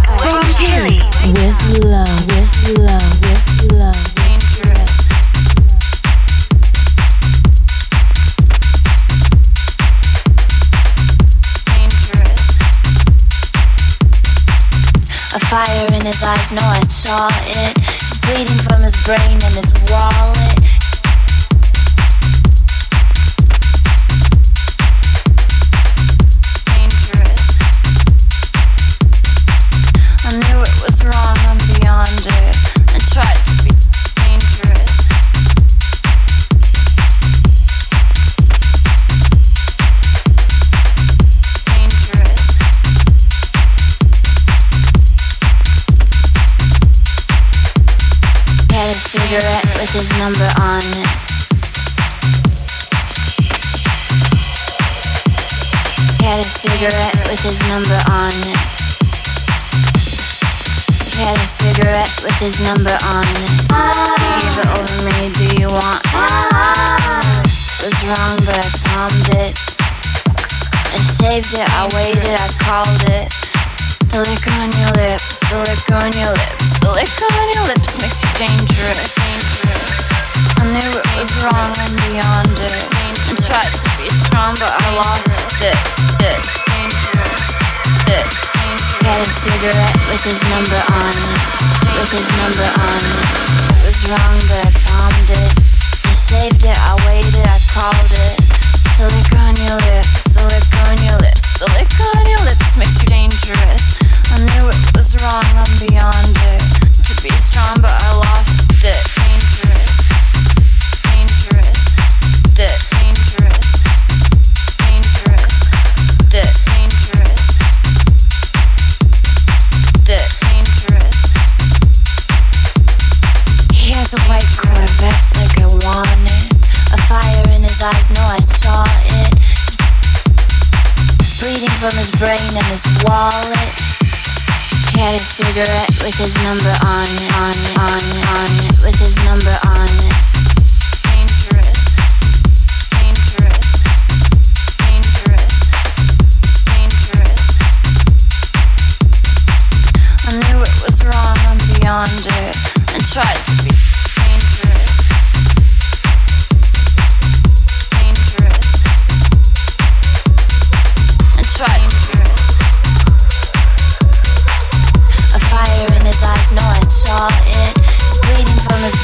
From Chile. With love, with love, with love. Dangerous A fire in his eyes, no, I saw it. He's bleeding from his brain and his wallet. His number on. He had a cigarette with his number on. He had a cigarette with his number on gave it over me, do you want? It was wrong, but I palmed it. I saved it, I waited, I called it. The liquor on your lips, the liquor on your lips, the liquor on your lips makes you dangerous. I knew it was wrong and beyond it. And tried to be strong, but I lost it. It. It. Had a cigarette with his number on it. With his number on it. It was wrong, but I palmed it. I saved it, I waited, I called it. The liquor on your lips, the liquor on your lips, the liquor on your lips makes you dangerous. I knew it was wrong, I'm beyond it. To be strong, but I lost it. Dangerous, dangerous, it. Dangerous, dangerous, it. Dangerous, He has a white Corvette like I want. A fire in his eyes, no, I saw it. He's bleeding from his brain and his wallet. Had a cigarette with his number on on on on with his number on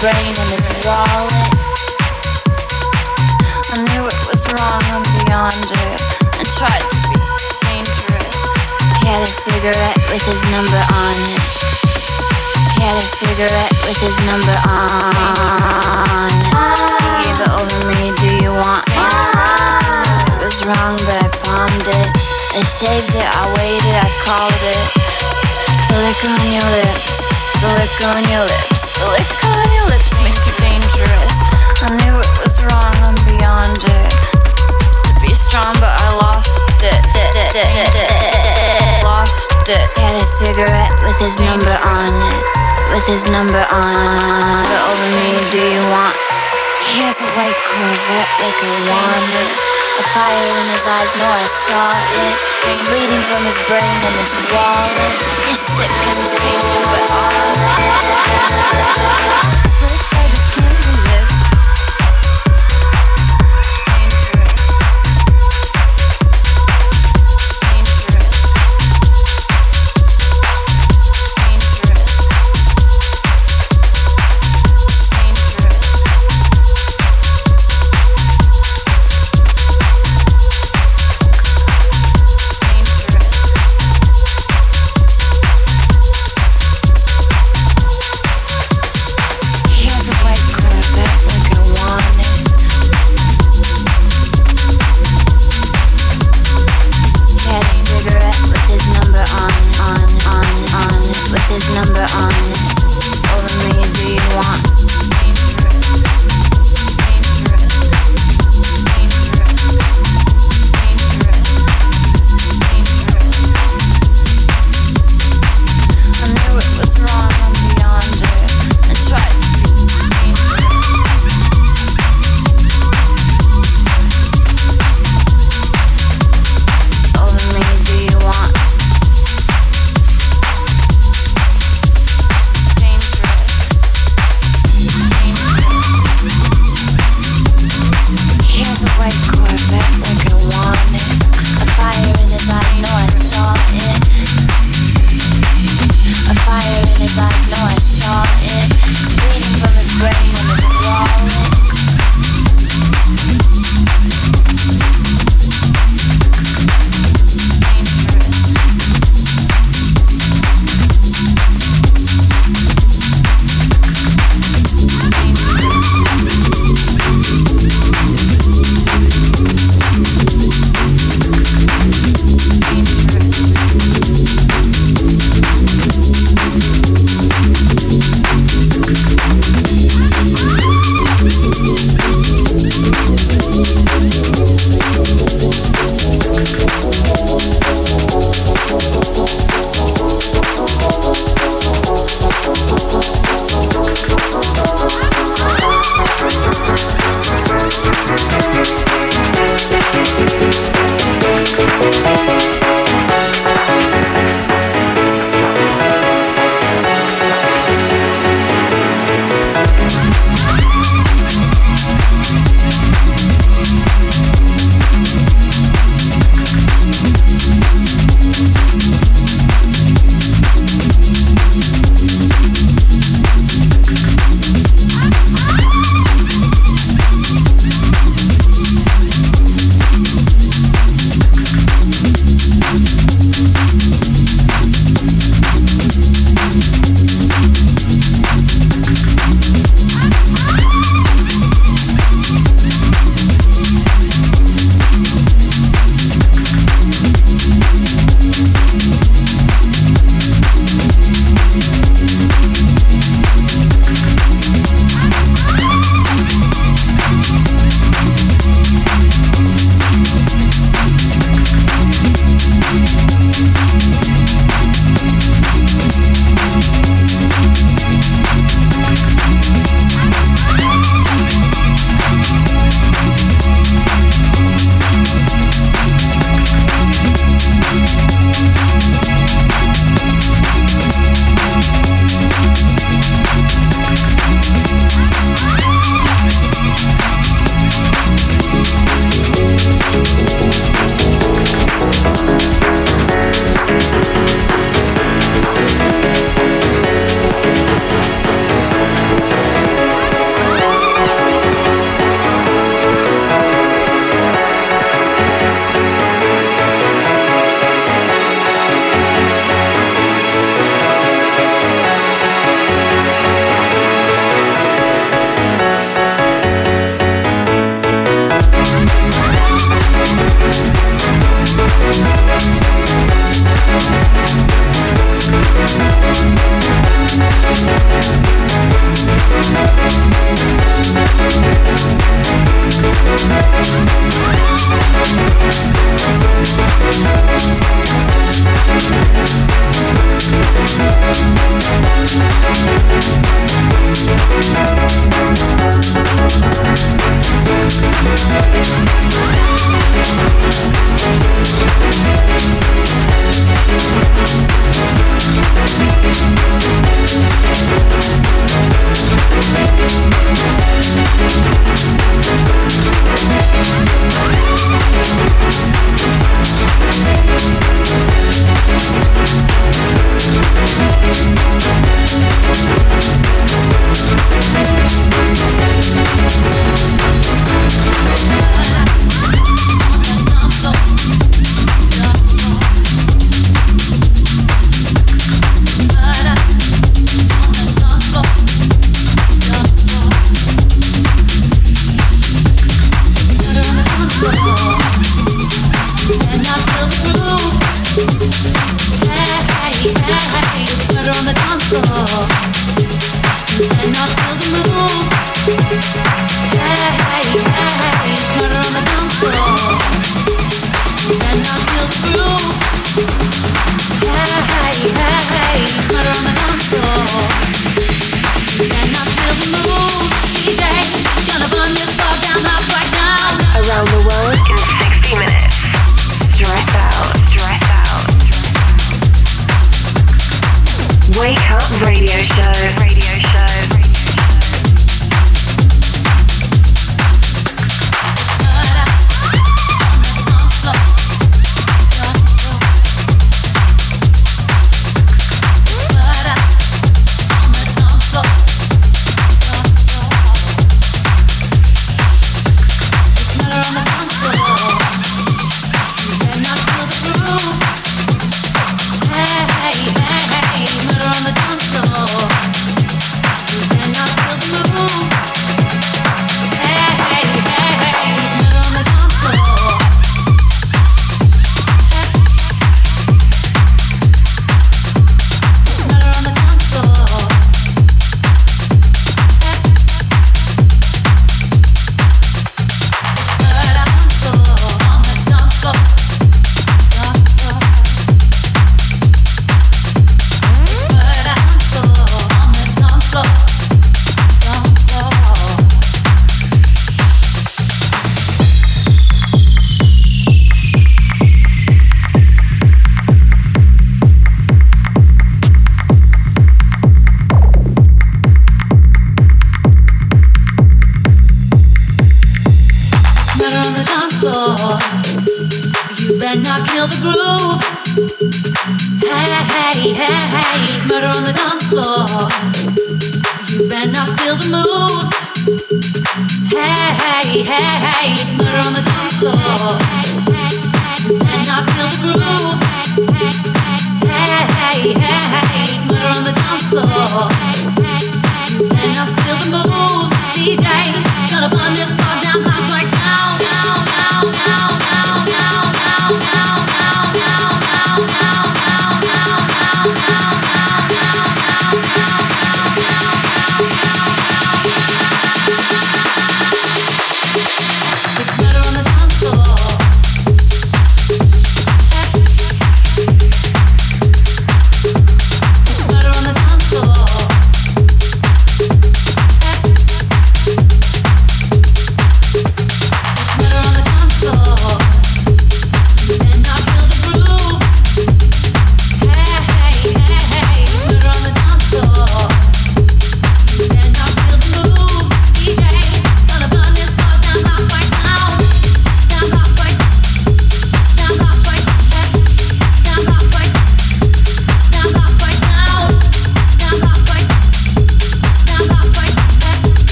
brain and his wallet. I knew it was wrong, beyond it. I tried to be dangerous. He had a cigarette with his number on it. He had a cigarette with his number on. He gave it over me, do you want it? It was wrong, but I palmed it. I saved it, I waited, I called it. The liquor on your lips, the liquor on your lips, the liquor I knew it was wrong, I'm beyond it. To be strong, but I lost it. Lost it. Had a cigarette with his number on it. With his number on it. Over me, do you want? He has a white Corvette like I want. A fire in his eyes, no, I saw it. He's bleeding from his brain and his wallet. He's sick and he's taken, but alright. So excited,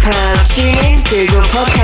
Club. 춤 그리고 포카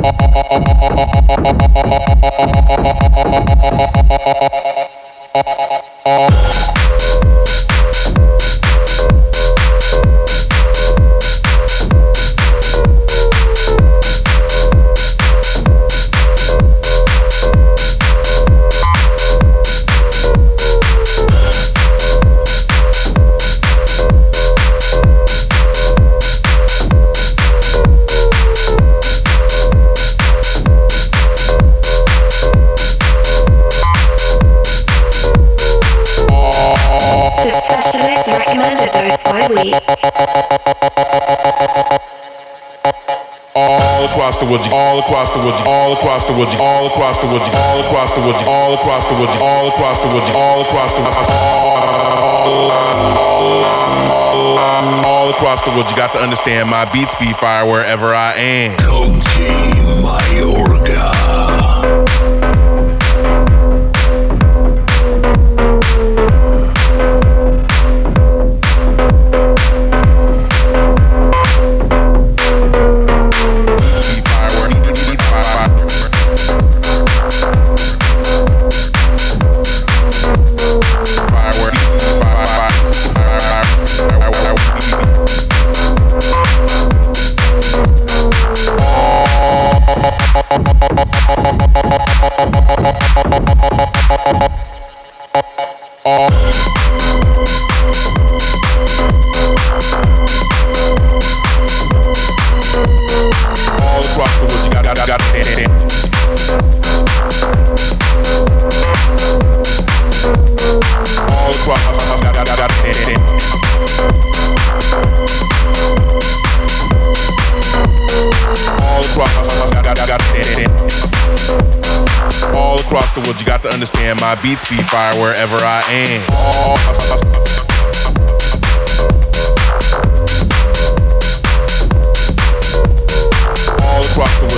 Thank you. all across the wood, all across the all across the all across the all across the all across the all across the all across the. You got to understand my beats be fire wherever I am. Cocaine, my organ. you got to understand my beats be fire wherever I am. All across the world.